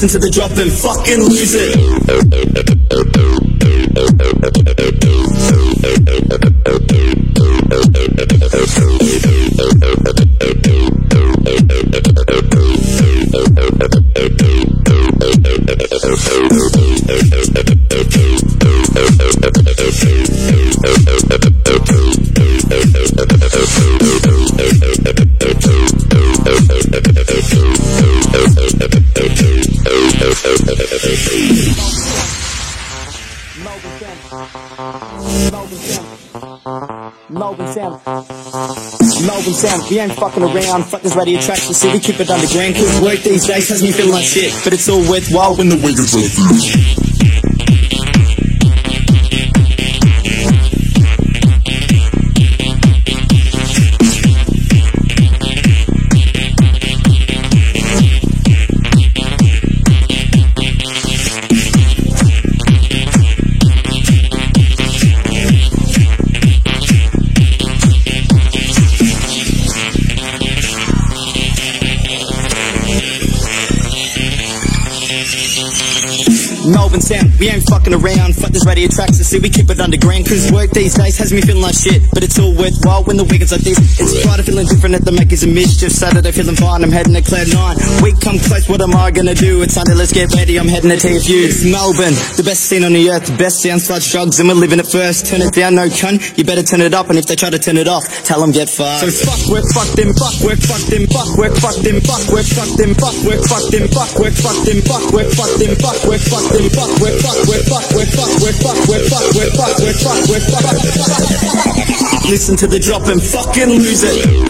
Listen to the drop and fucking lose it. Melbourne Sound. Melbourne Sound. We ain't fucking around. Fuck this radio tracks. You see, we keep it underground. Cause work these days has me feeling like shit. But it's all worthwhile when the weekend's like Thank. Melbourne Sound, we ain't fucking around. Fuck this radio tracks, you see, we keep it underground. Cause work these days has me feeling like shit. But it's all worthwhile when the weekend's like this. It's Friday feeling different at the Makers of Mischief. Saturday feeling fine, I'm heading to Cloud 9. Week come close, what am I gonna do? It's Sunday, let's get ready, I'm heading to TFU. It's Melbourne, the best scene on the earth, the best sound starts drugs, and we're living it first. Turn it down, no cunt, you better turn it up. And if they try to turn it off, tell them get fucked. So fuck work, fuck them, fuck work, fuck them, fuck work, fuck them, fuck work, fuck them, fuck work, fuck them, fuck work, fuck them, fuck work, fuck them, fuck work, fuck them, fuck work, fuck work, fuck work, fuck work, fuck work, fuck work, fuck work, fuck work, fuck. Listen to the drop and fucking lose it.